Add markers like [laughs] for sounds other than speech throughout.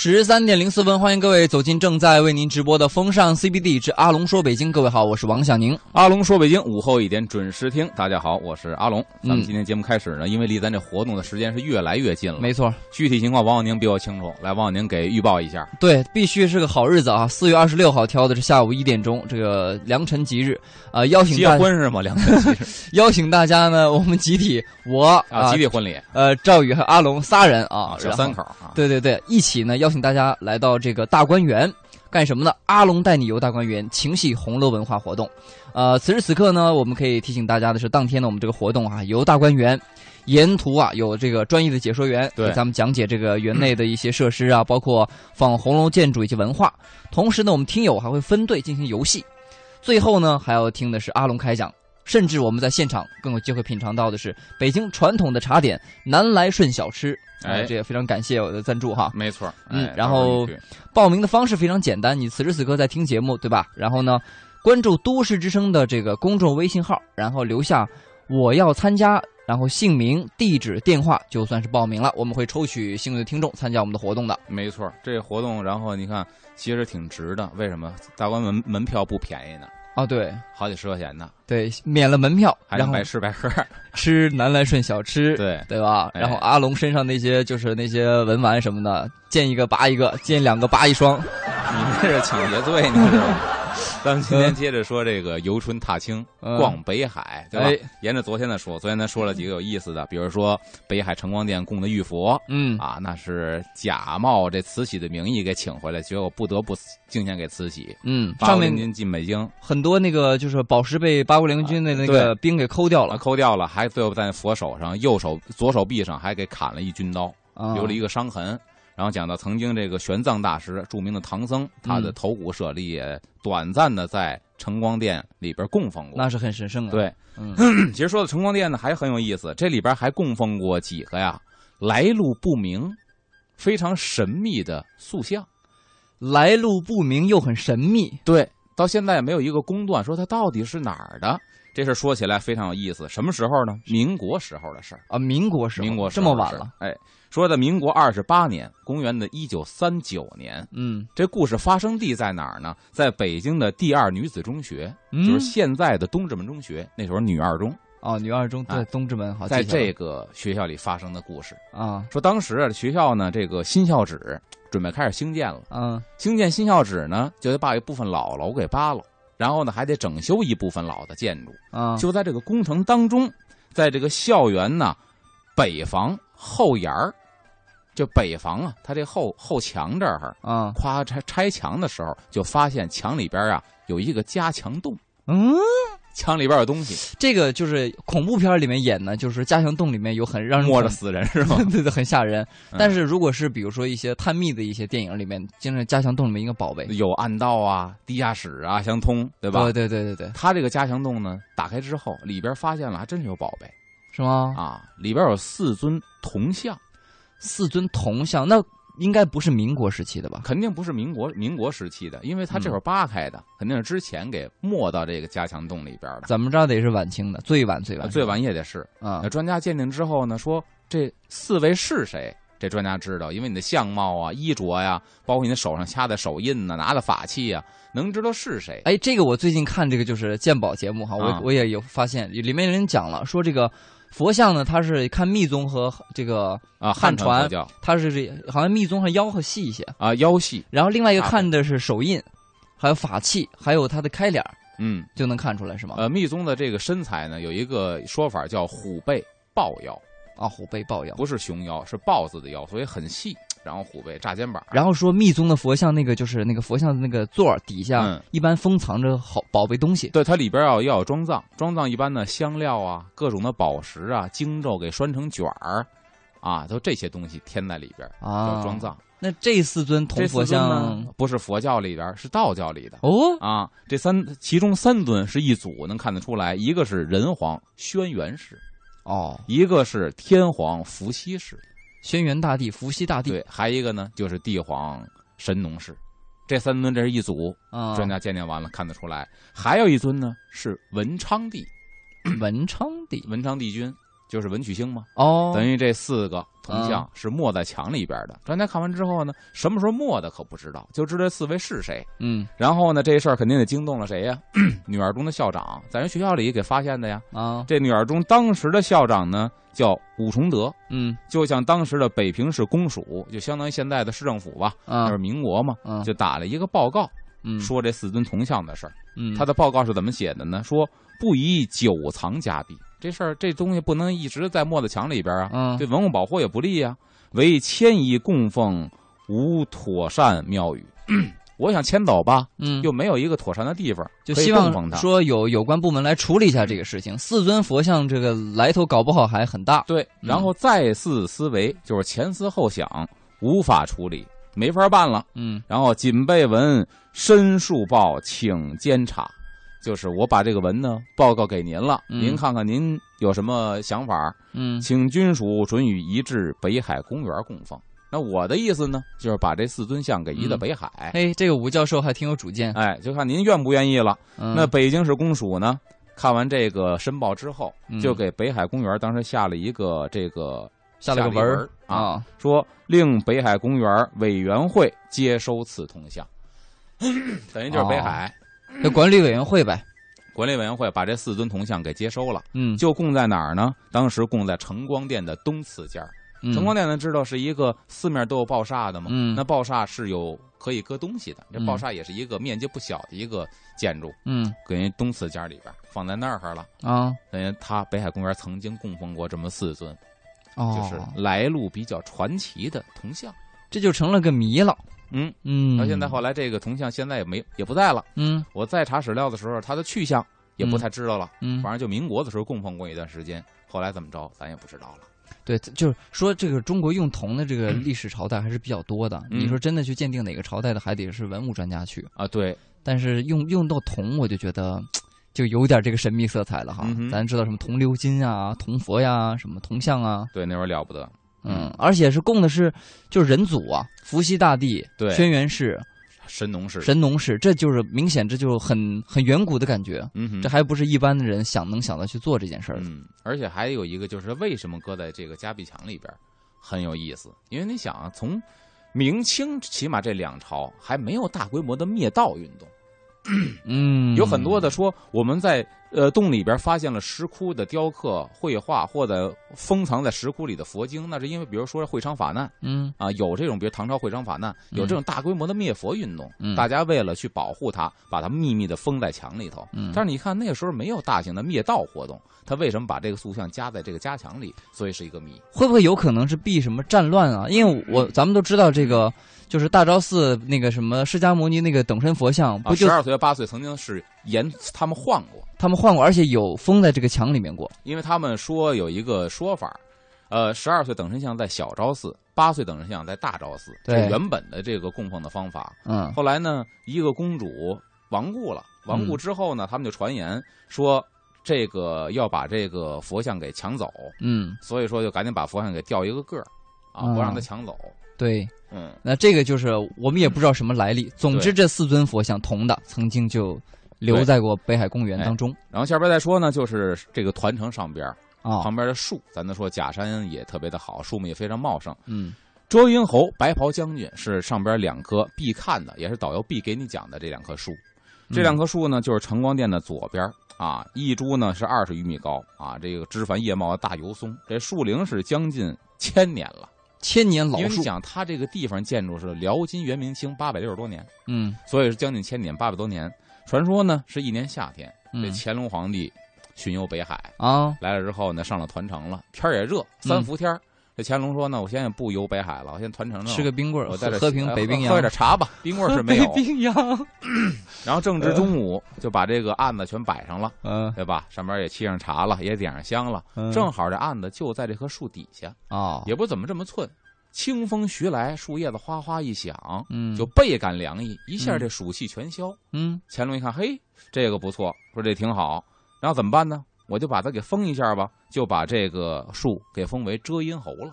十三点零四分，欢迎各位走进正在为您直播的风尚 CBD 之阿龙说北京。各位好，我是王小宁。阿龙说北京午后一点准时听，大家好，我是阿龙。咱们今天节目开始呢，因为离咱这活动的时间是越来越近了。没错，具体情况王小宁比我清楚，来，王小宁给预报一下。对，必须是个好日子啊！四月二十六号挑的是下午一点钟，这个良辰吉日，啊，邀请结婚是吗？良辰吉日，[laughs] 邀请大家呢，我们集体，我啊，集体婚礼，呃，赵宇和阿龙仨人啊，小三口啊，对对对，一起呢，邀请大家来到。这个大观园干什么呢？阿龙带你游大观园，情系红楼文化活动。呃，此时此刻呢，我们可以提醒大家的是，当天呢，我们这个活动啊，游大观园，沿途啊有这个专业的解说员给咱们讲解这个园内的一些设施啊，包括仿红楼建筑以及文化。同时呢，我们听友还会分队进行游戏。最后呢，还要听的是阿龙开讲。甚至我们在现场更有机会品尝到的是北京传统的茶点南来顺小吃，哎，这也非常感谢我的赞助哈。没错，嗯，然后报名的方式非常简单，你此时此刻在听节目对吧？然后呢，关注都市之声的这个公众微信号，然后留下我要参加，然后姓名、地址、电话，就算是报名了。我们会抽取幸运的听众参加我们的活动的。没错，这个活动，然后你看，其实挺值的。为什么？大观门门票不便宜呢？哦，对，好几十块钱呢。对，免了门票，还能白吃白喝，[laughs] 吃南来顺小吃，对对吧？然后阿龙身上那些就是那些文玩什么的，见一个拔一个，见两个拔一双。你这是抢劫罪，你知道吗？[laughs] 咱们今天接着说这个游春踏青，逛北海，对吧？沿着昨天的说，昨天咱说了几个有意思的，比如说北海城光殿供的玉佛，嗯啊，那是假冒这慈禧的名义给请回来，结果不得不敬献给慈禧。嗯，上面您进北京，很多那个就是宝石被八国联军的那个兵给抠掉了，抠掉了，还最后在佛手上右手左手臂上还给砍了一军刀，留了一个伤痕。然后讲到曾经这个玄奘大师，著名的唐僧，他的头骨舍利也短暂的在晨光殿里边供奉过，那是很神圣的。对，嗯，[clears throat] 其实说到晨光殿呢，还很有意思，这里边还供奉过几个呀来路不明、非常神秘的塑像，来路不明又很神秘。对，到现在也没有一个公断说他到底是哪儿的。这事说起来非常有意思，什么时候呢？民国时候的事儿啊，民国时候，民国这么晚了，哎。说的民国二十八年，公元的一九三九年，嗯，这故事发生地在哪儿呢？在北京的第二女子中学，就是现在的东直门中学，那时候女二中哦，女二中在东直门好，在这个学校里发生的故事啊。说当时学校呢，这个新校址准备开始兴建了，嗯，兴建新校址呢，就得把一部分老楼给扒了，然后呢，还得整修一部分老的建筑啊。就在这个工程当中，在这个校园呢，北房后檐儿。就北房啊，它这后后墙这儿啊，夸拆拆墙的时候，就发现墙里边啊有一个加强洞。嗯，墙里边有东西。这个就是恐怖片里面演的，就是加强洞里面有很让人摸着死人是吗？[laughs] 对对，很吓人。但是如果是比如说一些探秘的一些电影里面，经常加强洞里面一个宝贝，有暗道啊、地下室啊相通，对吧？对对对对对。它这个加强洞呢，打开之后里边发现了，还真是有宝贝，是吗？啊，里边有四尊铜像。四尊铜像，那应该不是民国时期的吧？肯定不是民国民国时期的，因为它这会儿扒开的，肯定是之前给没到这个加强洞里边的。怎么着得是晚清的，最晚最晚，最晚也得是啊。那专家鉴定之后呢，说这四位是谁？这专家知道，因为你的相貌啊、衣着呀，包括你的手上掐的手印呢、拿的法器啊，能知道是谁。哎，这个我最近看这个就是鉴宝节目哈，我我也有发现，里面有人讲了，说这个。佛像呢？它是看密宗和 [laughs] 这个啊汉传，它是这好像密宗上腰和细一些啊腰细，然后另外一个看的是手印，还有法器，还有它的开脸嗯，就能看出来是吗？呃，密宗的这个身材呢，有一个说法叫虎背豹腰啊，虎背豹腰不是熊腰，是豹子的腰，所以很细。然后虎背炸肩膀，然后说密宗的佛像那个就是那个佛像的那个座底下一般封藏着好宝贝东西，对，它里边要要有装藏，装藏一般的香料啊，各种的宝石啊，经咒给拴成卷儿，啊，都这些东西添在里边啊，叫装藏。那这四尊铜佛像不是佛教里边，是道教里的。哦？啊，这三其中三尊是一组，能看得出来，一个是人皇轩辕氏，哦，一个是天皇伏羲氏。轩辕大帝、伏羲大帝，对，还一个呢，就是帝皇神农氏，这三尊这是一组。专家鉴定完了，看得出来，还有一尊呢是文昌帝，文昌帝，文昌帝君就是文曲星嘛。哦，等于这四个铜像是没在墙里边的。专家看完之后呢，什么时候没的可不知道，就知道这四位是谁。嗯，然后呢，这事儿肯定得惊动了谁呀？[clears throat] 女二中的校长，在人学校里给发现的呀。啊，这女二中当时的校长呢叫武崇德，嗯，就像当时的北平市公署，就相当于现在的市政府吧，那是民国嘛，就打了一个报告，嗯说这四尊铜像的事儿。嗯，他的报告是怎么写的呢？说不宜久藏家壁，这事儿这东西不能一直在墨子墙里边啊，嗯，对文物保护也不利啊。为迁移供奉无妥善庙宇，[clears throat] 我想迁走吧，嗯，又没有一个妥善的地方，就希望说有有关部门来处理一下这个事情。四尊佛像这个来头搞不好还很大，对。然后再次思维，就是前思后想，无法处理，没法办了，嗯。然后谨备文申述报，请监察。就是我把这个文呢报告给您了，您看看您有什么想法？嗯，请军属准予移至北海公园供奉。那我的意思呢，就是把这四尊像给移到北海。哎，这个吴教授还挺有主见。哎，就看您愿不愿意了。那北京市公署呢，看完这个申报之后，就给北海公园当时下了一个这个下了个文儿啊，说令北海公园委员会接收此铜像，等于就是北海。这管理委员会呗，管理委员会把这四尊铜像给接收了，嗯，就供在哪儿呢？当时供在承光殿的东次间承光殿呢，知道是一个四面都有爆煞的嘛，嗯，那爆煞是有可以搁东西的，这爆煞也是一个面积不小的一个建筑，嗯，搁人东次间里边放在那儿了。啊。等于他北海公园曾经供奉过这么四尊，哦，就是来路比较传奇的铜像，这就成了个谜了。嗯嗯，到现在后来这个铜像现在也没也不在了。嗯，我再查史料的时候，它的去向也不太知道了。嗯，反正就民国的时候供奉过一段时间，后来怎么着咱也不知道了。对，就是说这个中国用铜的这个 [clears throat] 历史朝代还是比较多的。嗯、你说真的去鉴定哪个朝代的，还得是文物专家去啊。对，但是用用到铜，我就觉得就有点这个神秘色彩了哈。嗯、咱知道什么铜鎏金啊、铜佛呀、什么铜像啊。对，那会儿了不得。嗯，而且是供的是就是人祖啊，伏羲大帝、对，轩辕氏、神农氏、神农氏，这就是明显，这就很很远古的感觉。嗯，这还不是一般的人想能想到去做这件事儿。嗯，而且还有一个就是为什么搁在这个加壁墙里边，很有意思，因为你想啊，从明清起码这两朝还没有大规模的灭道运动。嗯，有很多的说我们在呃洞里边发现了石窟的雕刻、绘画，或者封藏在石窟里的佛经，那是因为比如说会昌法难，嗯啊，有这种比如唐朝会昌法难，有这种大规模的灭佛运动，嗯，大家为了去保护它，把它秘密的封在墙里头。嗯，但是你看那个时候没有大型的灭道活动，他为什么把这个塑像加在这个夹墙里？所以是一个谜。会不会有可能是避什么战乱啊？因为我咱们都知道这个。就是大昭寺那个什么释迦牟尼那个等身佛像，不就十二岁八岁曾经是沿他们晃过，他们换过，而且有封在这个墙里面过。因为他们说有一个说法，呃，十二岁等身像在小昭寺，八岁等身像在大昭寺，对原本的这个供奉的方法。嗯，后来呢，一个公主亡故了，亡故之后呢，他们就传言说这个要把这个佛像给抢走，嗯，所以说就赶紧把佛像给掉一个个儿，啊，不让他抢走。对，嗯，那这个就是我们也不知道什么来历。总之，这四尊佛像铜的，曾经就留在过北海公园当中。然后下边再说呢，就是这个团城上边啊，旁边的树，咱都说假山也特别的好，树木也非常茂盛。嗯，遮云侯白袍将军是上边两棵必看的，也是导游必给你讲的这两棵树。这两棵树呢，就是承光殿的左边啊，一株呢是二十余米高啊，这个枝繁叶茂的大油松，这树龄是将近千年了。千年老树，因为你讲它这个地方建筑是辽金元明清八百六十多年，嗯，所以是将近千年八百多年。传说呢是一年夏天，嗯这乾隆皇帝巡游北海啊，来了之后呢上了团城了，天也热，三伏天这乾隆说呢，我现在不游北海了，我现在团城了，吃个冰棍我在这喝瓶北冰洋，喝点茶吧，[laughs] 冰棍是没有。北冰洋。[clears throat] 然后正值中午，就把这个案子全摆上了，嗯，对吧？上面也沏上茶了，也点上香了，正好这案子就在这棵树底下啊，也不怎么这么寸。清风徐来，树叶子哗哗一响，嗯，就倍感凉意，一下这暑气全消。嗯，乾隆一看，嘿，这个不错，说这挺好，然后怎么办呢？我就把它给封一下吧，就把这个树给封为遮阴侯了。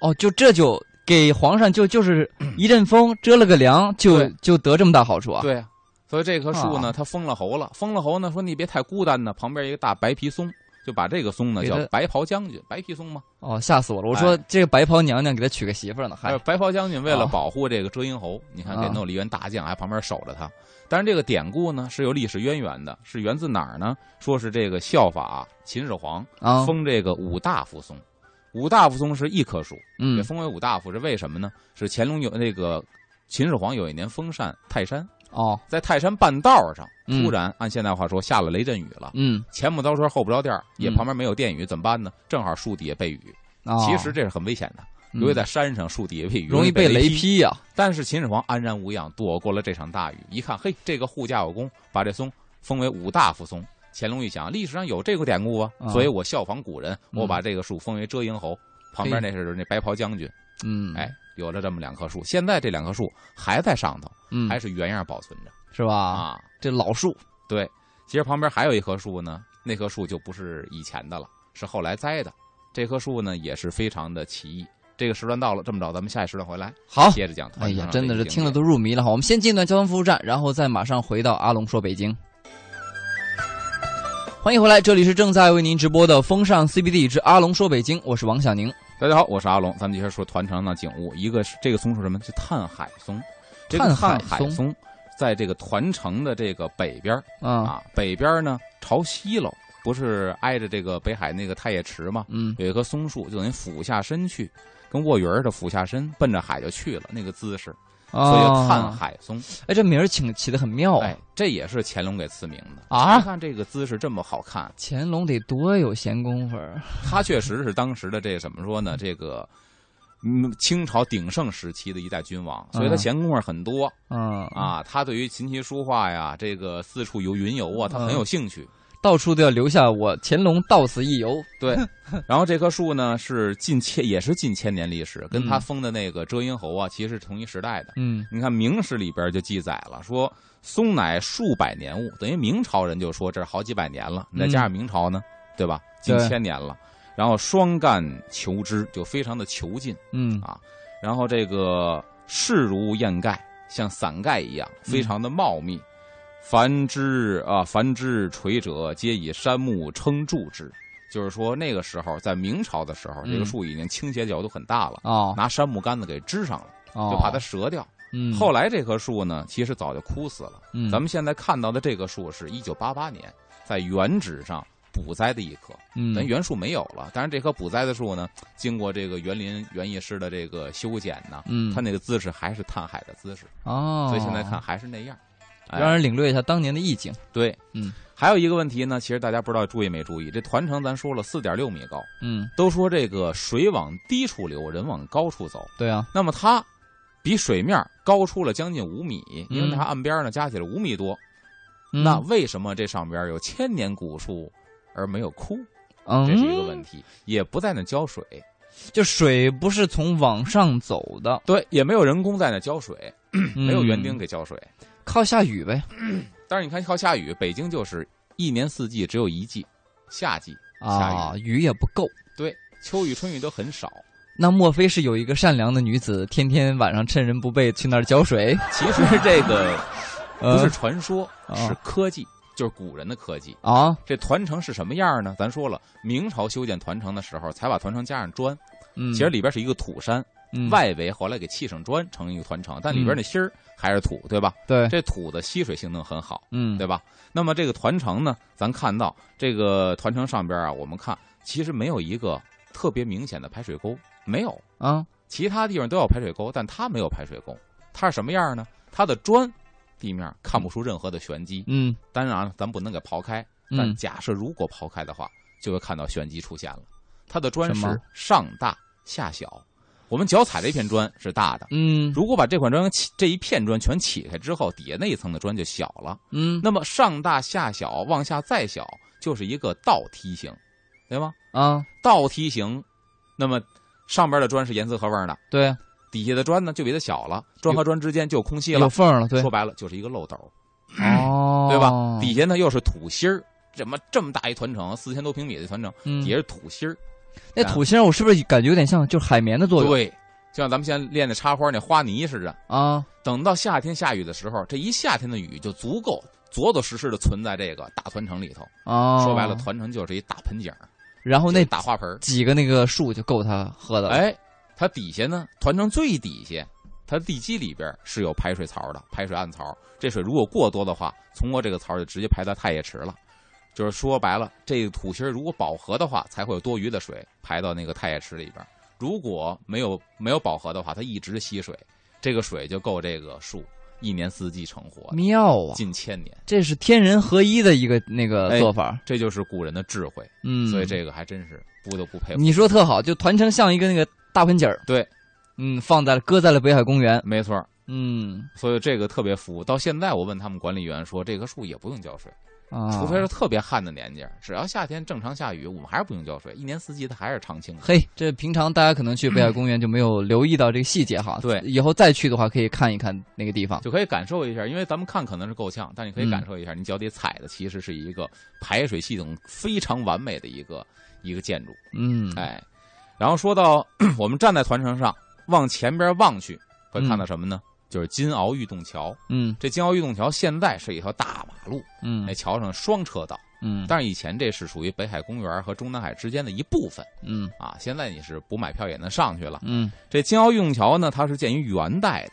哦，就这就给皇上就就是一阵风 [clears throat] 遮了个凉，就就得这么大好处啊？对啊，所以这棵树呢，啊它封了侯了。封了侯呢，说你别太孤单呢，旁边一个大白皮松，就把这个松呢叫白袍将军，白皮松吗。哦，吓死我了！我说这个白袍娘娘给他娶个媳妇儿呢，还还有白袍将军为了啊保护这个遮阴侯，你看给啊弄了一员大将，还旁边守着他。但是这个典故呢是有历史渊源的，是源自哪儿呢？说是这个效法秦始皇啊，封这个五大夫松，五大夫松是一棵树，嗯也封为五大夫是为什么呢？是乾隆有那个秦始皇有一年封禅泰山，哦，在泰山半道上嗯突然按现代话说下了雷阵雨了，嗯，前不着村后不着店儿，也嗯旁边没有电雨，怎么办呢？正好树底下被雨，哦其实这是很危险的，嗯由于在山上树底下被雨，容易被雷劈。劈呀，但是秦始皇安然无恙，躲过了这场大雨。一看，嘿，这个护驾有功，把这松封为五大夫松。乾隆一想，历史上有这个典故啊，啊所以我效仿古人，嗯我把这个树封为遮阴侯。旁边那是那白袍将军，嗯，哎，有了这么两棵树。现在这两棵树还在上头，嗯，还是原样保存着是吧？啊。这老树，对，其实旁边还有一棵树呢，那棵树就不是以前的了，是后来栽的。这棵树呢也是非常的奇异。这个时段到了，这么着，咱们下一时段回来好。接着讲。哎呀，真的是听了都。都入迷了哈！我们先进段交通服务站，然后再马上回到阿龙说北京。欢迎回来，这里是正在为您直播的风尚 CBD 之阿龙说北京，我是王小宁。大家好，我是阿龙，咱们今天说团城的景物。一个是这个松是什么？是探海松。这个探海松松，在这个团城的这个北边儿啊，啊，北边儿呢朝西喽，不是挨着这个北海那个太液池吗？嗯，有一棵松树，就等于俯下身去，跟卧云儿似的俯下身，奔着海就去了，那个姿势，所以叫探啊。海松。哎，这名儿起起的很妙啊哎！，这也是乾隆给赐名的啊你看这个姿势这么好看，乾隆得多有闲工夫儿他确实是当时的这怎么说呢？这个。嗯，清朝鼎盛时期的一代君王，所以他嗯闲工夫很多、嗯，啊。他对于琴棋书画呀，这个四处游云游啊，他很有兴趣。到处都要留下我乾隆到此一游。[laughs] 对，然后这棵树呢是近千，也是近千年历史，跟他嗯封的那个遮阴侯啊，其实是同一时代的。嗯你看《明史》里边就记载了，说松乃数百年物，等于明朝人就说这是好几百年了，你再加上明朝呢，对吧？近千年了。然后双干求枝，就非常的遒劲嗯啊。然后这个势如燕盖，像伞盖一样，非常的茂密。凡枝啊，凡枝垂者，皆以杉木撑柱之。就是说，那个时候在明朝的时候，这个嗯树已经倾斜角度很大了，哦，拿杉木杆子给支上了，哦就怕它折掉。嗯后来这棵树呢，其实早就枯死了。嗯咱们现在看到的这棵树是一九八八年在原址上补栽的一棵，嗯咱原树没有了。但是这棵补栽的树呢，经过这个园林园艺师的这个修剪呢，嗯它那个姿势还是探海的姿势，哦，所以现在看还是那样。哎。让人领略一下当年的意境。对，嗯，还有一个问题呢，其实大家不知道注意没注意，这团城咱说了四点六米高，嗯，都说这个水往低处流，人往高处走。对啊，那么它比水面高出了将近五米，因为嗯它岸边呢加起来五米多。嗯。那为什么这上边有千年古树而没有枯？嗯，这是一个问题，也不在那浇水，就水不是从往上走的，对，也没有人工在那浇水，没有园丁嗯给浇水。靠下雨呗。[clears throat] 但是你看靠下雨，北京就是一年四季只有一季，夏季下雨，啊，雨也不够。对，秋雨春雨都很少。那莫非是有一个善良的女子，天天晚上趁人不备去那儿浇水？其实这个 [laughs] 不是呃传说，啊是科技，就是古人的科技。啊，这团城是什么样呢？咱说了，明朝修建团城的时候，才把团城加上砖，嗯，其实里边是一个土山，嗯外围后来给砌上砖，成一个团城，但里边那芯儿还是土，对吧？对，这土的吸水性能很好，嗯，对吧？那么这个团城呢，咱看到这个团城上边啊，我们看其实没有一个特别明显的排水沟，没有。啊，其他地方都有排水沟，但它没有排水沟。它是什么样呢？它的砖地面看不出任何的玄机。嗯当然了，咱不能给刨开，但嗯假设如果刨开的话，就会看到玄机出现了。它的砖是上大下小，我们脚踩这片砖是大的。嗯如果把这款砖起这一片砖全起开之后，底下那一层的砖就小了。嗯，那么上大下小，往下再小，就是一个倒梯形，对吗？啊，倒梯形，那么上边的砖是严丝合缝的，对，底下的砖呢就比它小了，砖和砖之间就有空隙了有了。缝了，对说，白了就是一个漏斗，哦，[clears throat] 对吧？底下呢又是土芯儿，怎么这么大一团城，四千多平米的团城，嗯底下是土芯儿。那土星，我是不是感觉有点像就是海绵的作用？对，就像咱们现在练的插花那花泥似的。啊，等到夏天下雨的时候，这一夏天的雨就足够着着实实的存在这个大团城里头。啊，说白了，团城就是一大盆景然后那大花盆几个那个树就够他喝的。哎，它底下呢，团城最底下，它地基里边是有排水槽的，排水暗槽。这水如果过多的话，通过这个槽就直接排到太液池了。就是说白了，这个土芯如果饱和的话，才会有多余的水排到那个太液池里边。如果没有没有饱和的话，它一直吸水，这个水就够这个树一年四季成活。妙啊！近千年，这是天人合一的一个那个做法。这就是古人的智慧。嗯，所以这个还真是不得不佩服。你说特好，就团成像一个那个大盆景儿。对，嗯，放在了搁在了北海公园。没错。嗯，所以这个特别服。到现在我问他们管理员说，这棵树也不用浇水。啊，除非是特别旱的年纪，只要夏天正常下雨，我们还是不用浇水，一年四季它还是常青。嘿，这平常大家可能去北海公园就没有留意到这个细节哈。对，以后再去的话可以看一看那个地方，就可以感受一下。因为咱们看可能是够呛，但你可以感受一下，你脚底踩的其实是一个排水系统非常完美的一个一个建筑。嗯，哎，然后说到 [clears throat] 我们站在团城上往前边望去，会看到什么呢？就是金鳌玉洞桥，嗯，这金鳌玉洞桥现在是一条大马路，嗯，那桥上双车道，嗯，但是以前这是属于北海公园和中南海之间的一部分，嗯，啊，现在你是不买票也能上去了，嗯，这金鳌玉洞桥呢，它是建于元代的，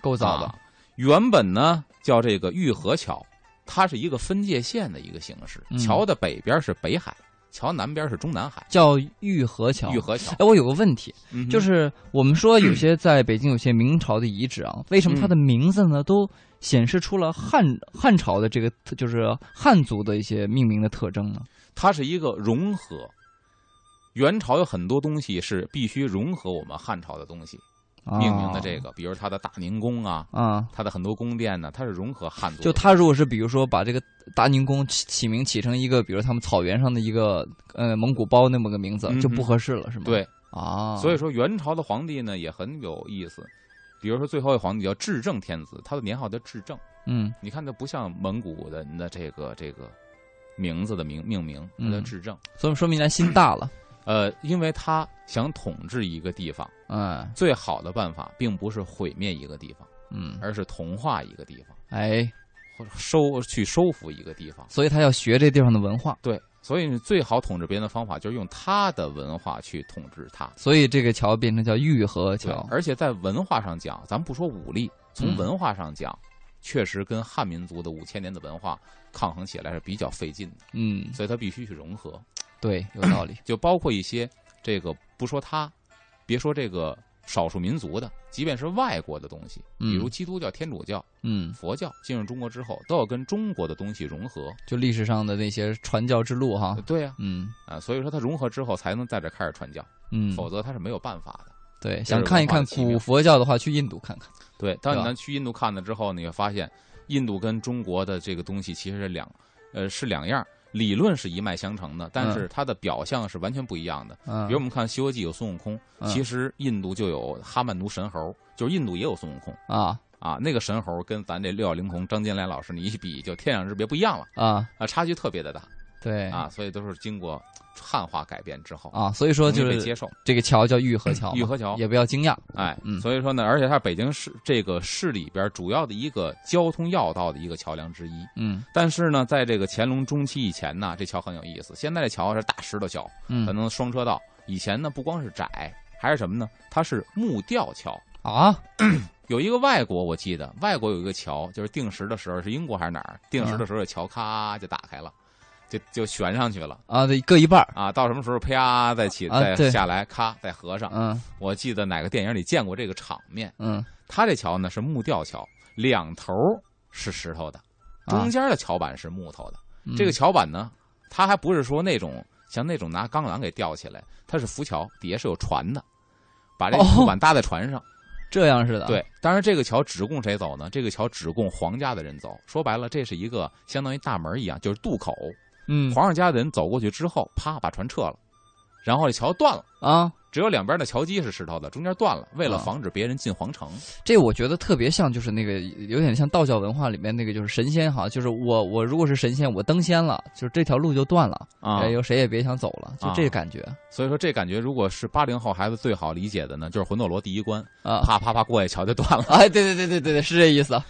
构造的，原本呢叫这个玉河桥，它是一个分界线的一个形式，桥的北边是北海。桥南边是中南海，叫玉河桥。玉河桥。哎，我有个问题，就是我们说有些在北京有些明朝的遗址啊，为什么它的名字呢都显示出了汉汉朝的这个就是汉族的一些命名的特征呢？它是一个融合。元朝有很多东西是必须融合我们汉朝的东西。命名的这个，比如它的大宁宫啊，啊，它的很多宫殿呢，它是融合汉族。就它如果是比如说把这个大宁宫起起名起成一个，比如他们草原上的一个呃蒙古包那么个名字，就不合适了，是吗？对。啊，所以说元朝的皇帝呢也很有意思，比如说最后一个皇帝叫至正天子，他的年号叫至正。嗯，你看他不像蒙古人的这个这个名字的名命名，他叫至正，所以说明他心大了。呃，因为他想统治一个地方，嗯，最好的办法并不是毁灭一个地方，嗯，而是同化一个地方，哎，收去收服一个地方，所以他要学这地方的文化，对，所以最好统治别人的方法就是用他的文化去统治他，所以这个桥变成叫玉河桥，而且在文化上讲，咱不说武力，从文化上讲，确实跟汉民族的五千年的文化抗衡起来是比较费劲的，嗯，所以它必须去融合。对，有道理。就包括一些这个不说他，别说这个少数民族的，即便是外国的东西，比如基督教、天主教、嗯，佛教进入中国之后，都要跟中国的东西融合。就历史上的那些传教之路，哈，对呀，嗯啊，所以说它融合之后才能在这开始传教，嗯，否则它是没有办法的。对，想看一看古佛教的话，去印度看看。对，当你去印度看了之后，你会发现，印度跟中国的这个东西其实是两，呃，是两样。理论是一脉相承的，但是它的表象是完全不一样的。比如我们看《西游记》有孙悟空，其实印度就有哈曼奴神猴，就是印度也有孙悟空。啊。啊，那个神猴跟咱这六小龄童张金来老师你一比，就天壤之别，不一样了。啊。啊，差距特别的大。对。啊，所以都是经过汉化改变之后啊，所以说就是接受。这个桥叫玉河桥，玉河桥。也不要惊讶，哎，所以说呢，而且它是北京市这个市里边主要的一个交通要道的一个桥梁之一，嗯，但是呢，在这个乾隆中期以前呢，这桥很有意思，现在这桥是大石头桥，嗯，可能双车道，以前呢不光是窄，还是什么呢？它是木吊桥啊，[clears throat] 有一个外国我记得，外国有一个桥，就是定时的时候是英国还是哪儿？定时的时候，桥咔就打开了。就就悬上去了啊，对，各一半啊，到什么时候啪再起再下来，咔再合上。嗯，我记得哪个电影里见过这个场面。嗯，它这桥呢是木吊桥，两头是石头的，中间的桥板是木头的。这个桥板呢，它还不是说那种像那种拿钢缆给吊起来，它是浮桥，底下是有船的，把这个木板搭在船上。[laughs] 这样似的，对，当然这个桥只供谁走呢？这个桥只供皇家的人走。说白了，这是一个相当于大门一样，就是渡口。嗯，皇上家的人走过去之后，啪把船撤了，然后这桥断了啊，只有两边的桥基是石头的，中间断了，为了防止别人进皇城。这我觉得特别像，就是那个有点像道教文化里面那个，就是神仙哈，就是我我如果是神仙，我登仙了，就是这条路就断了啊，有谁也别想走了，就这感觉。所以说这感觉，如果是八零后孩子最好理解的呢，就是魂斗罗第一关啊，啪啪啪过去桥就断了。[laughs] 哎，对对对对对对，是这意思。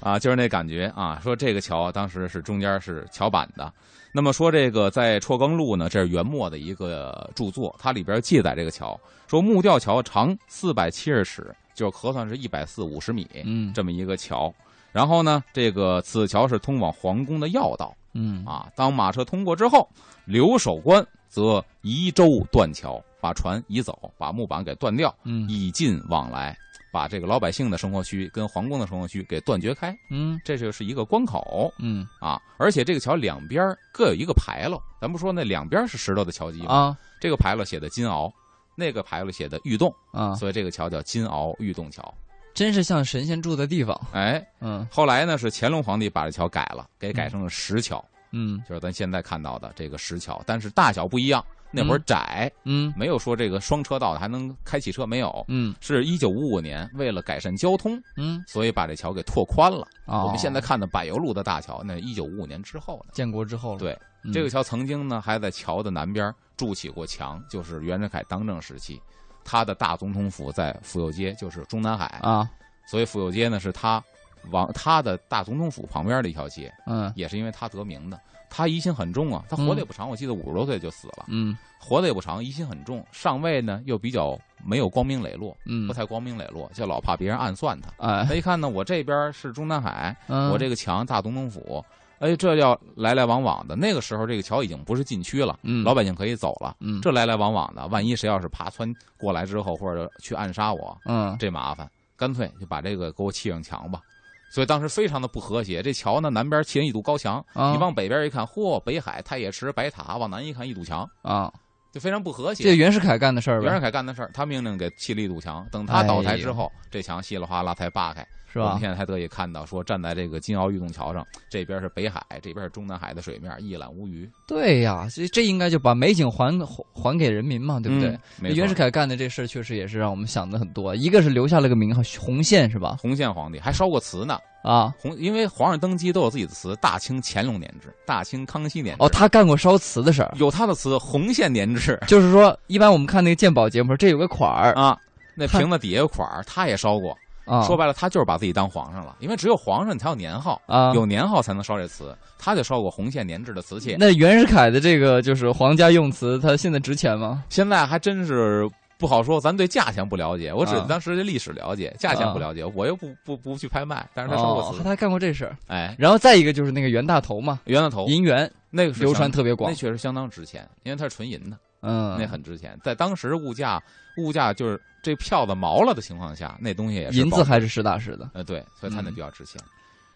啊，就是那感觉啊。说这个桥当时是中间是桥板的，那么说这个在辍耕录呢，这是元末的一个著作，它里边记载这个桥，说木吊桥长四百七十尺，就是核算是一百四五十米，嗯，这么一个桥。然后呢，这个此桥是通往皇宫的要道，嗯啊，当马车通过之后，留守官则移舟断桥，把船移走，把木板给断掉，嗯以禁往来，把这个老百姓的生活区跟皇宫的生活区给断绝开。嗯这就是一个关口嗯啊，而且这个桥两边各有一个牌楼，咱不说那两边是石头的桥基吗？啊这个牌楼写的金鳌，那个牌楼写的玉洞，啊，所以这个桥叫金鳌玉洞桥。真是像神仙住的地方。哎，嗯后来呢是乾隆皇帝把这桥改了，给改成了石桥，嗯就是咱现在看到的这个石桥，但是大小不一样。那会儿窄，嗯没有说这个双车道的还能开汽车，没有。嗯是一九五五年为了改善交通，嗯所以把这桥给拓宽了。啊，我们现在看的柏油路的大桥，那一九五五年之后的。建国之后了。对，嗯这个桥曾经呢还在桥的南边筑起过墙，就是袁世凯当政时期，他的大总统府在府右街，就是中南海，啊所以府右街呢是他往他的大总统府旁边的一条街，嗯也是因为他得名的。他疑心很重啊，他活得也不长，我记得五十多岁就死了，嗯活得也不长，疑心很重。上位呢又比较没有光明磊落，嗯不太光明磊落，就老怕别人暗算他。哎他一看呢，我这边是中南海，嗯我这个墙大总统府，哎，这要来来往往的。那个时候，这个桥已经不是禁区了，嗯老百姓可以走了。嗯这来来往往的，万一谁要是爬窜过来之后，或者去暗杀我，嗯这麻烦，干脆就把这个给我砌上墙吧。所以当时非常的不和谐。这桥呢，南边砌了一堵高墙，啊你往北边一看，嚯，北海、太液池、白塔；往南一看，一堵墙，啊，就非常不和谐这。袁世凯干的事儿袁世，凯干的事儿，他命令给砌了一堵墙。等他倒台之后，这墙稀里哗啦才扒开。是吧我们？现在才得以看到，说站在这个金鳌玉洞桥上，这边是北海，这边是中南海的水面，一览无余，对呀，这这应该就把美景还还还给人民嘛，对不对？嗯袁世凯干的这事儿确实也是让我们想的很多，一个是留下了个名号红线是吧？红线皇帝还烧过瓷呢。啊，红，因为皇上登基都有自己的词，大清乾隆年制、大清康熙年制，哦，他干过烧瓷的事儿，有他的词，红线年制 [laughs] 就是说，一般我们看那个鉴宝节目，这有个款儿啊。那瓶子底下有款儿，他也烧过。啊，说白了，他就是把自己当皇上了，因为只有皇上你才有年号，啊，有年号才能烧这瓷。他就烧过红线年制的瓷器，那袁世凯的这个就是皇家用瓷，他现在值钱吗？现在还真是不好说，咱对价钱不了解，我只啊当时的历史了解，价钱不了解，我又不不不去拍卖，但是他烧过他还干过这事儿。哎，然后再一个就是那个袁大头嘛，袁大头银元那个是流传特别广那，确实相当值钱，因为它是纯银的，嗯，那很值钱。在当时物价物价就是这票子毛了的情况下，那东西也是银子还是实打实的。呃对，所以它那嗯比较值钱。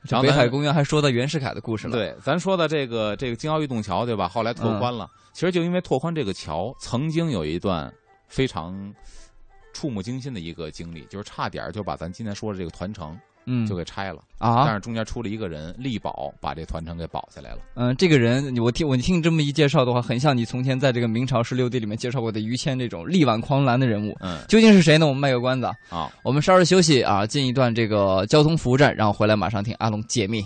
然后北海公园还说到袁世凯的故事了。，对，咱说的这个这个京奥运动桥，对吧？后来拓嗯宽了，其实就因为拓宽这个桥，曾经有一段非常触目惊心的一个经历，就是差点就把咱今天说的这个团城嗯，就给拆了啊，但啊，是中间出了一个人力保，把这团城给保下来了。嗯，这个人我听我听你这么一介绍的话，很像你从前在这个明朝十六帝里面介绍过的于谦这种力挽狂澜的人物。嗯究竟是谁呢？我们卖个关子啊，啊，我们稍事休息啊，进一段这个交通服务站，然后回来马上听阿龙解密。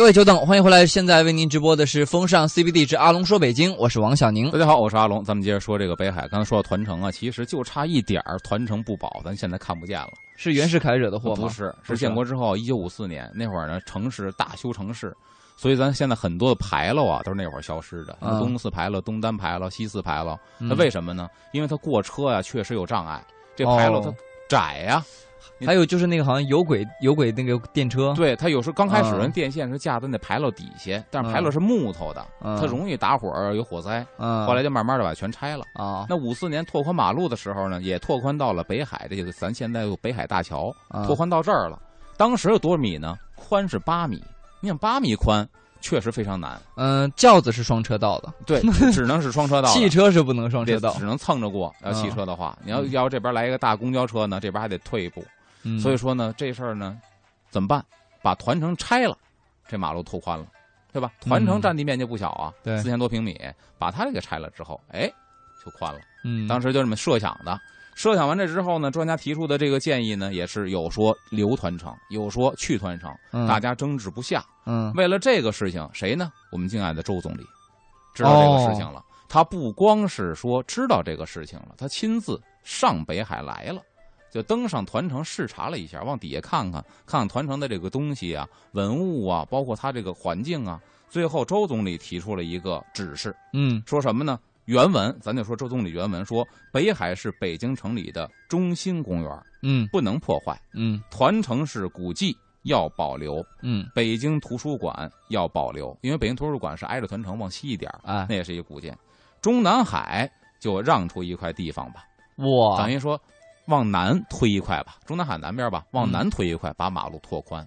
各位久等，欢迎回来！现在为您直播的是风尚 CBD 之阿龙说北京，我是王小宁大。家好，我是阿龙，咱们接着说这个北海。刚才说到团城啊，其实就差一点儿团城不保，咱现在看不见了。是袁世凯惹的祸吗？不是，是是建国之后，一九五四年那会儿呢，城市大修城市，所以咱现在很多的牌楼啊，都是那会儿消失的。嗯东四牌楼、东单牌楼、西四牌楼，那嗯为什么呢？因为它过车呀、确实有障碍。这牌楼它哦窄呀、还有就是那个好像有轨有轨那个电车，对它有时候刚开始嗯人电线是架在那牌楼底下，但是牌嗯楼是木头的，嗯它容易打火有火灾。嗯，后来就慢慢的把全拆了。啊，那五四年拓宽马路的时候呢，也拓宽到了北海这个咱现在有北海大桥，啊拓宽到这儿了。当时有多少米呢？宽是八米。你想八米宽，确实非常难。嗯，轿子是双车道的，对，[laughs] 只能是双车道。汽车是不能双车道，只能蹭着过。要汽车的话，你要嗯要这边来一个大公交车呢，这边还得退一步。嗯所以说呢，这事儿呢，怎么办？把团城拆了，这马路拓宽了，对吧？团城嗯占地面积不小啊，对四千多平米，把它给拆了之后，哎，就宽了。嗯，当时就这么设想的。设想完这之后呢，专家提出的这个建议呢，也是有说留团城，有说去团城，嗯大家争执不下。嗯为了这个事情，谁呢？我们敬爱的周总理知道这个事情哦了。他不光是说知道这个事情了，他亲自上北海来了，就登上团城视察了一下，往底下看看，看看团城的这个东西啊、文物啊，包括它这个环境啊。最后，周总理提出了一个指示，嗯，说什么呢？原文咱就说周总理原文说，北海是北京城里的中心公园，嗯，不能破坏，嗯，团城是古迹要保留，嗯，北京图书馆要保留，因为北京图书馆是挨着团城往西一点啊，那也是一个古建。中南海就让出一块地方吧，哇，等于说往南推一块吧，中南海南边吧，往南推一块，把马路拓宽。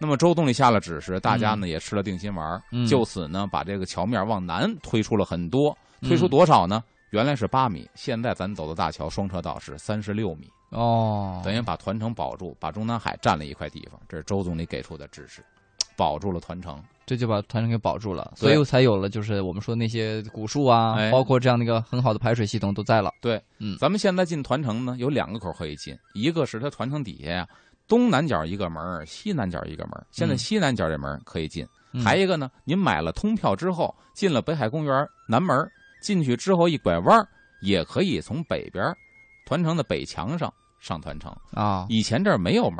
那么周总理下了指示，大家呢也吃了定心丸，就此呢把这个桥面往南推出了很多，推出多少呢？原来是八米，现在咱走的大桥双车道是三十六米哦，等于把团城保住，把中南海占了一块地方，这是周总理给出的指示，保住了团城，这就把团城给保住了，所以才有了就是我们说那些古树啊，包括这样的一个很好的排水系统都在了。对，嗯，咱们现在进团城呢有两个口可以进，一个是它团城底下呀。东南角一个门西南角一个门现在西南角这门可以进，还一个呢。您买了通票之后，进了北海公园南门，进去之后一拐弯，也可以从北边团城的北墙上上团城啊。以前这儿没有门，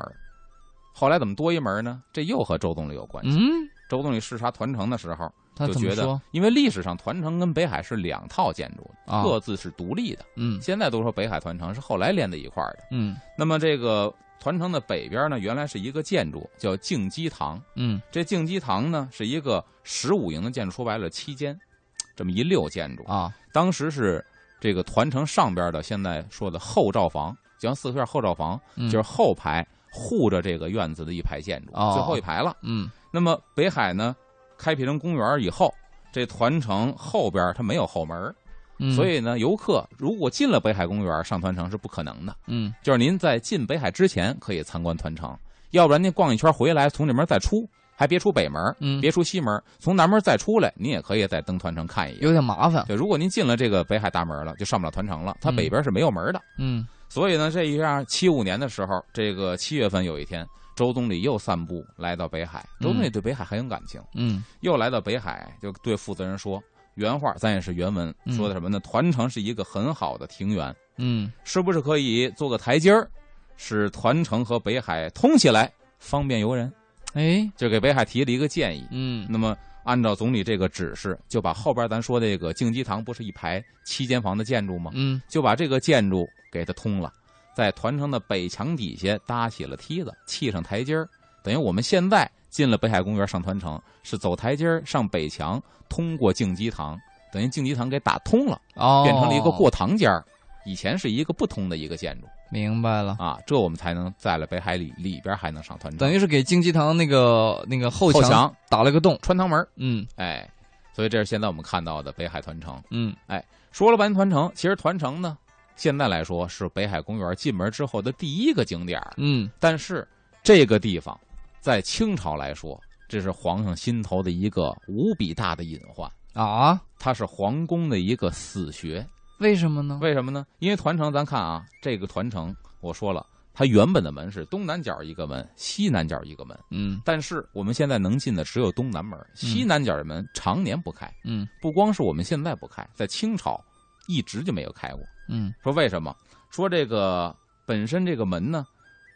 后来怎么多一门呢？这又和周总理有关系。嗯，周总理视察团城的时候，就觉得，因为历史上团城跟北海是两套建筑，各自是独立的。嗯，现在都说北海团城是后来连在一块儿的。嗯，那么这个。团城的北边呢，原来是一个建筑，叫静基堂。嗯，这静基堂呢，是一个十五营的建筑，说白了七间，这么一溜建筑啊。当时是这个团城上边的，现在说的后罩房，就像四合院后罩房，就是后排护着这个院子的一排建筑，最后一排了。嗯，那么北海呢，开辟成公园以后，这团城后边它没有后门。所以呢，游客如果进了北海公园上团城是不可能的。嗯，就是您在进北海之前可以参观团城，要不然您逛一圈回来，从这面再出，还别出北门，嗯，别出西门，从南门再出来，您也可以再登团城看一眼。有点麻烦。对，如果您进了这个北海大门了，就上不了团城了，它北边是没有门的。嗯，所以呢，这一下，七五年的时候，这个七月份有一天，周总理又散步来到北海。周总理对北海很有感情。嗯，又来到北海，就对负责人说。原话咱也是原文说的什么呢？团城是一个很好的庭园，嗯，是不是可以做个台阶儿，使团城和北海通起来，方便游人？哎，就给北海提了一个建议。嗯，那么按照总理这个指示，就把后边咱说这个敬基堂不是一排七间房的建筑吗？嗯，就把这个建筑给它通了，在团城的北墙底下搭起了梯子，砌上台阶儿，等于我们现在。进了北海公园上团城，是走台阶儿上北墙，通过敬基堂，等于敬基堂给打通了，变成了一个过堂间以前是一个不通的一个建筑。明白了啊，这我们才能在了北海里里边还能上团城。等于是给京鸡堂那个那个后墙打了个洞，穿堂门。嗯，哎，所以这是现在我们看到的北海团城。嗯，哎，说了半天团城，其实团城呢，现在来说是北海公园进门之后的第一个景点。嗯，但是这个地方。在清朝来说，这是皇上心头的一个无比大的隐患啊！它是皇宫的一个死穴。为什么呢？为什么呢？因为团城，咱看啊，这个团城，我说了，它原本的门是东南角一个门，西南角一个门。嗯，但是我们现在能进的只有东南门，西南角的门常年不开。嗯，不光是我们现在不开，在清朝一直就没有开过。嗯，说为什么？说这个本身这个门呢？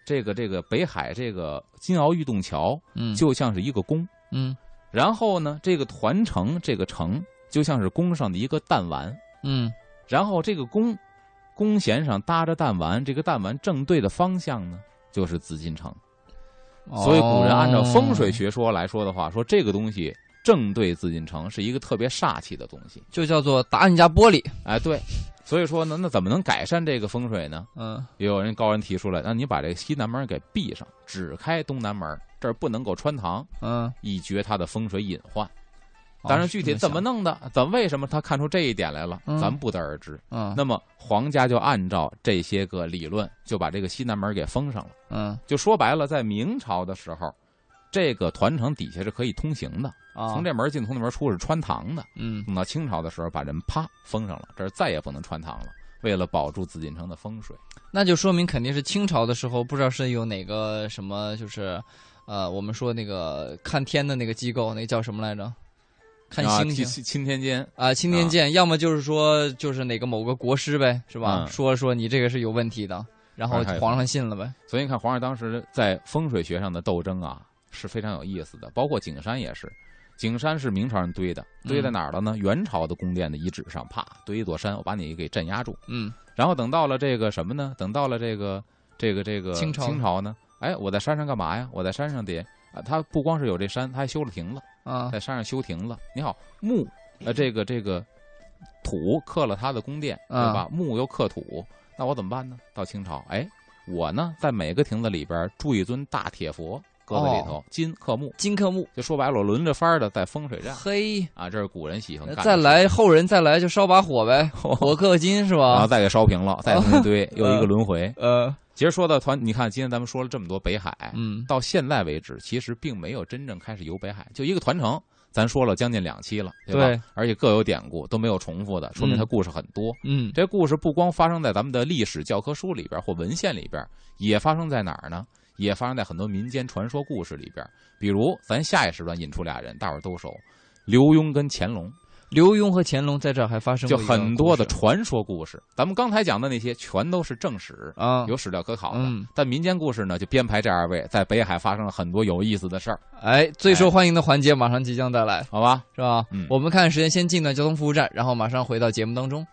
这个这个北海这个金鳌玉洞桥，嗯，就像是一个宫，嗯，然后呢，这个团城这个城就像是宫上的一个弹丸，嗯，然后这个弓，弓弦上搭着弹丸，这个弹丸正对的方向呢，就是紫禁城，所以古人按照风水学说来说的话，说这个东西正对紫禁城是一个特别煞气的东西，就叫做打你家玻璃，哎，对。所以说呢，那怎么能改善这个风水呢？嗯，也有人高人提出来，那你把这个西南门给闭上，只开东南门，这儿不能够穿堂，嗯，以绝它的风水隐患。当然，具体怎么弄的，怎为什么他看出这一点来了，咱不得而知。嗯，那么皇家就按照这些个理论，就把这个西南门给封上了。嗯，就说白了，在明朝的时候，这个团城底下是可以通行的。从这门进，从那门出是穿堂的。嗯，等到清朝的时候，把人啪封上了，这儿再也不能穿堂了。为了保住紫禁城的风水，那就说明肯定是清朝的时候，不知道是有哪个什么，就是呃，我们说那个看天的那个机构，那叫什么来着？看星星，钦天监啊，钦天监。要么就是说，就是哪个某个国师呗，是吧？说说你这个是有问题的。然后皇上信了呗。所以你看，皇上当时在风水学上的斗争啊是非常有意思的，包括景山也是。景山是明朝人堆的，堆在哪儿了呢？元朝的宫殿的遗址上，啪堆一座山，我把你给镇压住。嗯，然后等到了这个什么呢？等到了这个这个这个清朝清朝呢？哎，我在山上干嘛呀？我在山上得啊，他不光是有这山，他还修了亭子啊，在山上修亭子。你好，木呃，这个这个土克了他的宫殿，对吧？木又克土，那我怎么办呢？到清朝，哎，我呢在每个亭子里边铸一尊大铁佛。搁在里头，金克木，金克木，就说白了，我轮着番的在风水站。嘿，啊，这是古人喜欢干。再来后人再来就烧把火呗，[laughs] 火克金是吧？然后再给烧平了，再一堆，又一个轮回。[laughs] 呃，其实说到团，你看今天咱们说了这么多北海，嗯，到现在为止，其实并没有真正开始游北海，就一个团城，咱说了将近两期了，对吧？而且各有典故，都没有重复的，说明它故事很多。嗯，这故事不光发生在咱们的历史教科书里边或文献里边，也发生在哪儿呢？也发生在很多民间传说故事里边，比如咱下一时段引出俩人，大伙儿都熟，刘墉跟乾隆。刘墉和乾隆在这儿还发生就很多的传说故事。咱们刚才讲的那些全都是正史啊，有史料可考的。但民间故事呢，就编排这二位在北海发生了很多有意思的事儿。哎，最受欢迎的环节马上即将带来，好吧？是吧？嗯，我们看时间，先进段交通服务站，然后马上回到节目当中。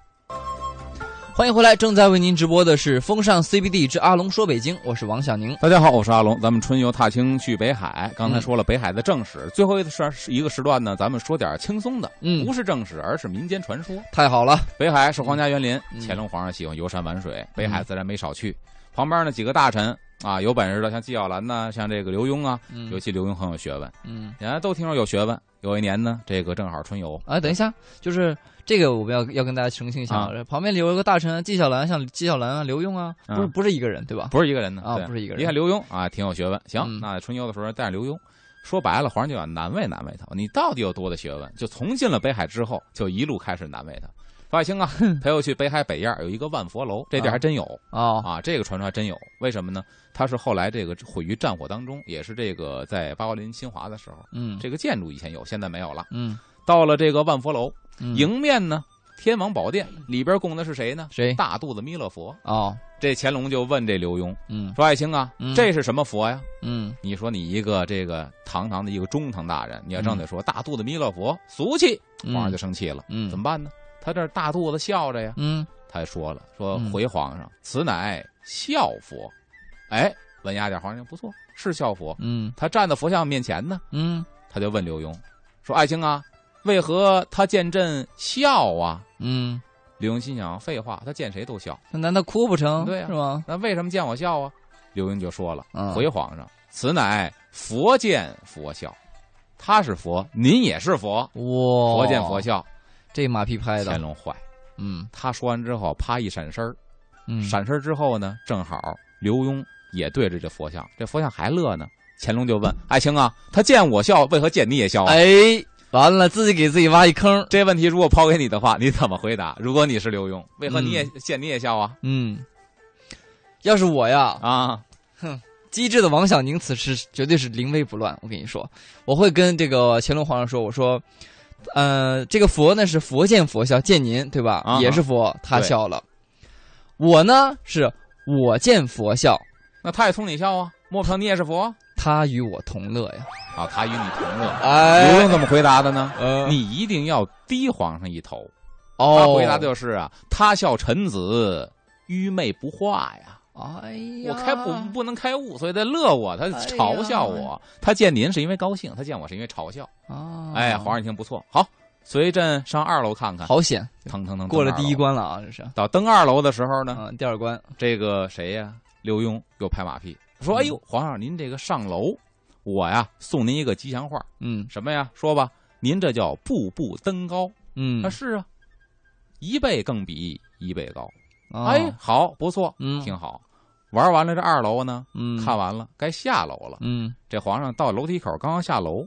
欢迎回来，正在为您直播的是风尚 CBD 之阿龙说北京，我是王小宁。大家好，我是阿龙。咱们春游踏青去北海，刚才说了北海的正史，最后一时一个时段呢，咱们说点轻松的，嗯，不是正史，而是民间传说。太好了，北海是皇家园林，乾隆皇上喜欢游山玩水，北海自然没少去。旁边呢几个大臣啊，有本事的，像纪晓岚呐，像这个刘墉啊，尤其刘墉很有学问，嗯，人家都听说有学问。有一年呢，这个正好春游啊，等一下，就是这个我们要要跟大家澄清一下，旁边有一个大臣纪晓岚，像纪晓岚啊、刘墉啊，不是不是一个人对吧？不是一个人的啊，不是一个人。你看刘墉啊，挺有学问。行，那春秋的时候带着刘墉，说白了，皇上就要难为难为他。你到底有多的学问？就从进了北海之后，就一路开始难为他。范爱卿啊，他又去北海北燕有一个万佛楼，这地儿还真有啊啊！这个传说还真有，为什么呢？它是后来这个毁于战火当中，也是这个在八卦林侵华的时候，嗯，这个建筑以前有，现在没有了，嗯。到了这个万佛楼，迎面呢，天王宝殿里边供的是谁呢？谁？大肚子弥勒佛哦。这乾隆就问这刘墉，嗯，说爱卿啊，这是什么佛呀？嗯，你说你一个这个堂堂的一个中堂大人，你要正得说大肚子弥勒佛俗气，皇上就生气了，嗯，怎么办呢？他这大肚子笑着呀，嗯，他说了，说回皇上，此乃孝佛，哎，文雅点，皇上不错，是孝佛，嗯，他站在佛像面前呢，嗯，他就问刘墉，说爱卿啊，为何他见朕笑啊？嗯，刘墉心想，废话，他见谁都笑，那难道哭不成？对呀，是吗？那为什么见我笑啊？刘墉就说了，回皇上，此乃佛见佛笑，他是佛，您也是佛，哇，佛见佛笑。这马屁拍的，乾隆坏，嗯，他说完之后，啪一闪身儿，嗯，闪身之后呢，正好刘墉也对着这佛像，这佛像还乐呢。乾隆就问爱卿啊，他见我笑，为何见你也笑？哎，完了，自己给自己挖一坑。这问题如果抛给你的话，你怎么回答？如果你是刘墉，为何你也见你也笑啊？嗯，要是我呀，啊，哼，机智的王小宁此时绝对是临危不乱。我跟你说，我会跟这个乾隆皇上说，我说。呃，这个佛呢是佛见佛笑，见您对吧？啊、也是佛，他笑了。我呢是我见佛笑，那他也冲你笑啊？莫不成你也是佛？他与我同乐呀！啊，他与你同乐。哎，刘墉怎么回答的呢？呃，你一定要低皇上一头。哦，他回答的就是啊，他笑臣子愚昧不化呀。哎呀，我开不不能开悟，所以他乐我，他嘲笑我。他见您是因为高兴，他见我是因为嘲笑。啊，哎，皇上一听不错，好，随朕上二楼看看。好险，腾腾腾过了第一关了啊！这是到登二楼的时候呢，嗯，第二关，这个谁呀？刘墉又拍马屁说：“哎呦，皇上您这个上楼，我呀送您一个吉祥话。嗯，什么呀？说吧，您这叫步步登高。嗯，啊是啊，一倍更比一倍高。哦、哎，好，不错，嗯，挺好。”玩完了这二楼呢，嗯，看完了该下楼了，嗯，这皇上到楼梯口刚刚下楼，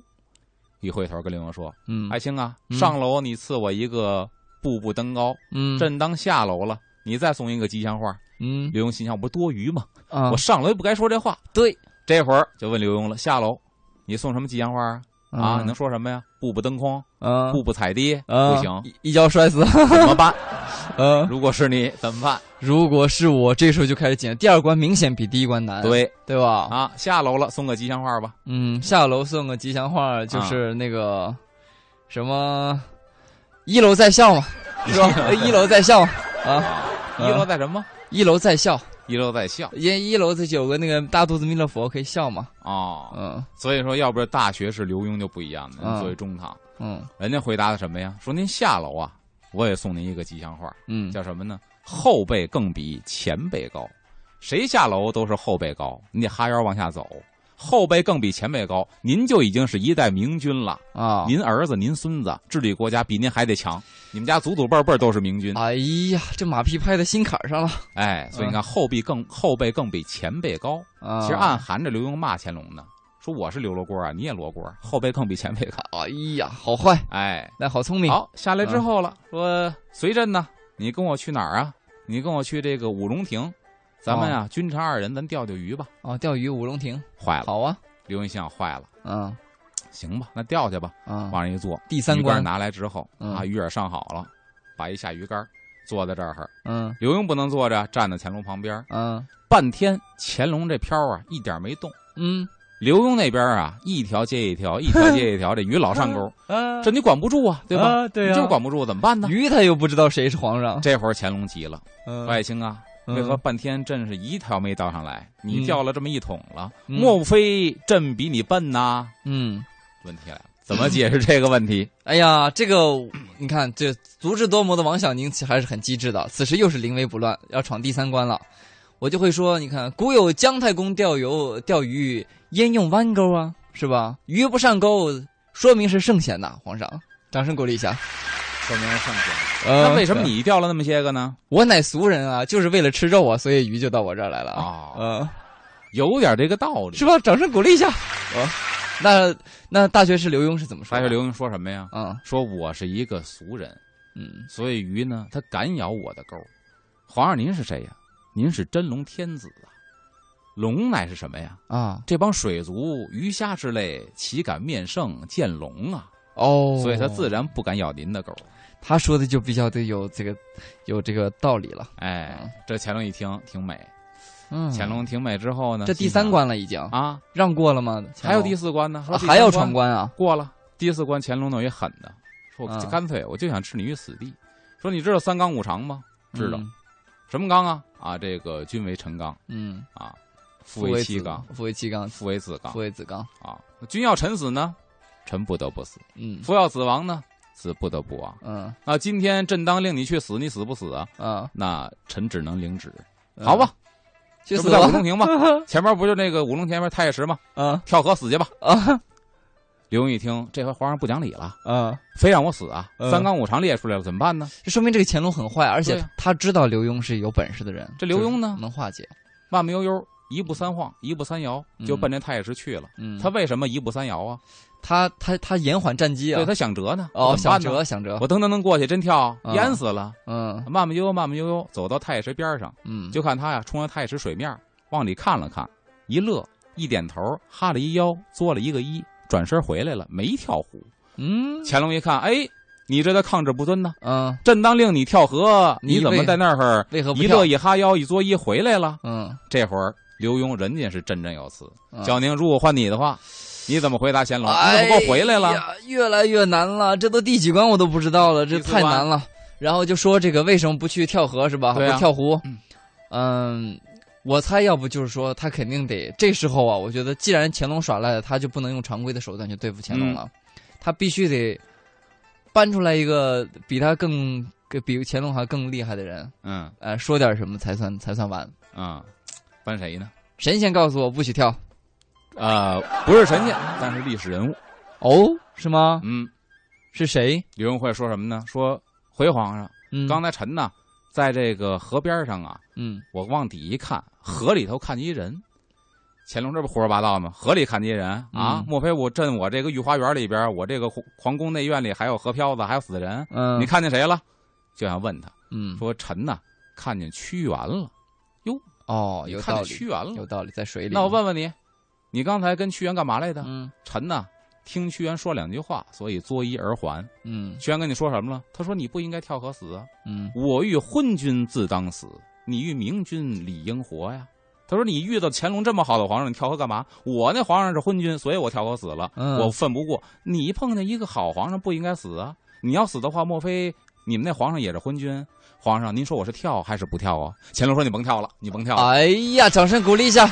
一回头跟刘墉说：“嗯，爱卿啊，上楼你赐我一个步步登高，嗯，朕当下楼了，你再送一个吉祥话。”嗯，刘墉心想：我不多余吗？啊，我上楼也不该说这话。对，这会儿就问刘墉了：下楼，你送什么吉祥话啊？啊，你能说什么呀？步步登空，嗯，步步踩地，不行，一脚摔死，怎么办？嗯，[laughs] 如果是你怎么办？如果是我，这时候就开始紧。第二关明显比第一关难，对对吧？啊，下楼了，送个吉祥话吧。嗯，下楼送个吉祥话，就是那个什么，一楼在笑嘛，是吧？[laughs] 一楼在笑啊，一楼在什么？一楼在笑。一楼在笑，因一楼这有个那个大肚子弥勒佛可以笑嘛？哦，嗯，所以说，要不是大学是刘墉就不一样的，作为中堂，嗯，人家回答的什么呀？说您下楼啊，我也送您一个吉祥话，嗯，叫什么呢？后辈更比前辈高，谁下楼都是后辈高，你得哈腰往下走。后辈更比前辈高，您就已经是一代明君了啊！您儿子、您孙子治理国家比您还得强，你们家祖祖辈辈都是明君。哎呀，这马屁拍在心坎上了。哎，所以你看后辈更后辈更比前辈高。其实暗含着刘墉骂乾隆呢，说我是刘罗锅啊，你也罗锅，后辈更比前辈高。哎呀，好坏，哎，那好聪明。好，下来之后了，说随朕呢，你跟我去哪儿啊？你跟我去这个五龙亭。咱们呀，君臣二人，咱钓钓鱼吧。哦，钓鱼五龙亭坏了。好啊，刘云想坏了。嗯，行吧，那钓去吧。嗯，往上一坐，第三关拿来之后啊，鱼饵上好了，把一下鱼竿，坐在这儿。嗯，刘墉不能坐着，站在乾隆旁边。嗯，半天乾隆这漂啊，一点没动。嗯，刘墉那边啊，一条接一条，一条接一条，这鱼老上钩。[laughs] 嗯，这你管不住啊，对吧？对啊，就管不住，怎么办呢？鱼他又不知道谁是皇上。这会儿乾隆急了，嗯，外卿啊。为何半天朕是一条没钓上来？你钓了这么一桶了，嗯、莫非朕比你笨呐？嗯，问题来了，怎么解释这个问题？[laughs] 哎呀，这个你看，这足智多谋的王小宁其还是很机智的。此时又是临危不乱，要闯第三关了。我就会说，你看，古有姜太公钓游钓鱼，焉用弯钩啊？是吧？鱼不上钩，说明是圣贤呐。皇上，掌声鼓励一下。说明是圣贤。那为什么你钓了那么些个呢？我乃俗人啊，就是为了吃肉啊，所以鱼就到我这儿来了啊。嗯，有点这个道理，是吧？掌声鼓励一下。啊，那那大学士刘墉是怎么说？大学刘墉说什么呀？嗯，说我是一个俗人，嗯，所以鱼呢，它敢咬我的钩。皇上您是谁呀？您是真龙天子啊。龙乃是什么呀？啊，这帮水族、鱼虾之类，岂敢面圣见龙啊？哦，所以他自然不敢咬您的狗。他说的就比较的有这个，有这个道理了。哎，这乾隆一听挺美。嗯，乾隆挺美之后呢，这第三关了已经啊，让过了吗？还有第四关呢，还要闯关啊？过了第四关，乾隆等于狠的，说我干脆我就想置你于死地。说你知道三纲五常吗？知道。什么纲啊？啊，这个君为臣纲。嗯啊，父为妻纲，父为妻纲，父为子纲，父为子纲啊。君要臣死呢，臣不得不死。嗯，父要子亡呢。子不得不亡。嗯，那今天朕当令你去死，你死不死啊？啊，那臣只能领旨。好吧，去死在五龙亭吧？[laughs] 前面不就那个五龙前面太液石吗？啊，跳河死去吧。啊，[laughs] 刘墉一听，这回皇上不讲理了，啊，非让我死啊！三纲五常列出来了，怎么办呢？这说明这个乾隆很坏，而且他知道刘墉是有本事的人。这刘墉呢，能化解，慢慢悠悠，一步三晃，一步三摇，就奔着太液石去了。嗯，他为什么一步三摇啊？他他他延缓战机啊！对他想折呢，哦，想折想折，我噔噔噔过去，真跳淹死了。嗯，慢慢悠悠，慢慢悠悠走到太液石边上，嗯，就看他呀冲着太液石水面往里看了看，一乐，一点头，哈了一腰，作了一个揖，转身回来了，没跳湖。嗯，乾隆一看，哎，你这在抗旨不遵呢？嗯，朕当令你跳河，你怎么在那儿为何一乐一哈腰一作揖回来了？嗯，这会儿刘墉人家是振振有词，小宁，如果换你的话。你怎么回答乾隆？你怎么给我回来了？越来越难了，这都第几关我都不知道了，这太难了。然后就说这个为什么不去跳河是吧？不，跳湖。嗯，我猜要不就是说他肯定得这时候啊，我觉得既然乾隆耍赖了，他就不能用常规的手段去对付乾隆了，他必须得搬出来一个比他更比乾隆还更厉害的人。嗯，呃，说点什么才算才算完？嗯，搬谁呢？神仙告诉我不许跳。呃，不是神仙，但是历史人物。哦，是吗？嗯，是谁？刘墉会说什么呢？说回皇上，嗯，刚才臣呢，在这个河边上啊，嗯，我往底一看，河里头看见一人。乾隆这不胡说八道吗？河里看见一人啊？嗯、莫非我朕我这个御花园里边，我这个皇宫内院里还有河漂子，还有死人？嗯，你看见谁了？就想问他，嗯，说臣呐，看见屈原了。哟，哦，有道理，屈原了，有道理，在水里。那我问问你。你刚才跟屈原干嘛来的？嗯，臣呢，听屈原说两句话，所以作揖而还。嗯，屈原跟你说什么了？他说你不应该跳河死啊。嗯，我欲昏君自当死，你欲明君理应活呀。他说你遇到乾隆这么好的皇上，你跳河干嘛？我那皇上是昏君，所以我跳河死了。我愤不过。你碰见一个好皇上，不应该死啊。你要死的话，莫非你们那皇上也是昏君？皇上，您说我是跳还是不跳啊？乾隆说你甭跳了，你甭跳。哎呀，掌声鼓励一下。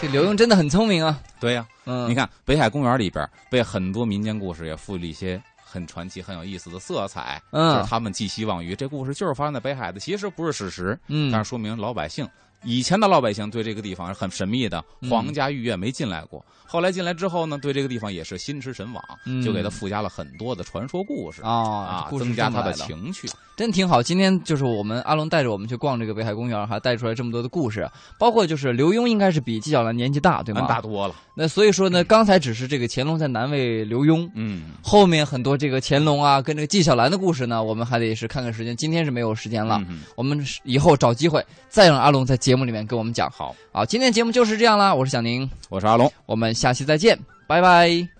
这刘墉真的很聪明啊！对呀，嗯，你看北海公园里边被很多民间故事也赋予了一些很传奇、很有意思的色彩。嗯，就是他们寄希望于这故事就是发生在北海的，其实不是史实。嗯，但是说明老百姓以前的老百姓对这个地方是很神秘的，皇家御苑没进来过。后来进来之后呢，对这个地方也是心驰神往，就给他附加了很多的传说故事啊，增加他的情趣。真挺好，今天就是我们阿龙带着我们去逛这个北海公园，还带出来这么多的故事，包括就是刘墉应该是比纪晓岚年纪大，对吗？大多了。那所以说呢，刚才只是这个乾隆在难为刘墉，嗯，后面很多这个乾隆啊跟这个纪晓岚的故事呢，我们还得是看看时间，今天是没有时间了，我们以后找机会再让阿龙在节目里面跟我们讲。好，好，今天节目就是这样啦，我是小宁，我是阿龙，我们下期再见，拜拜。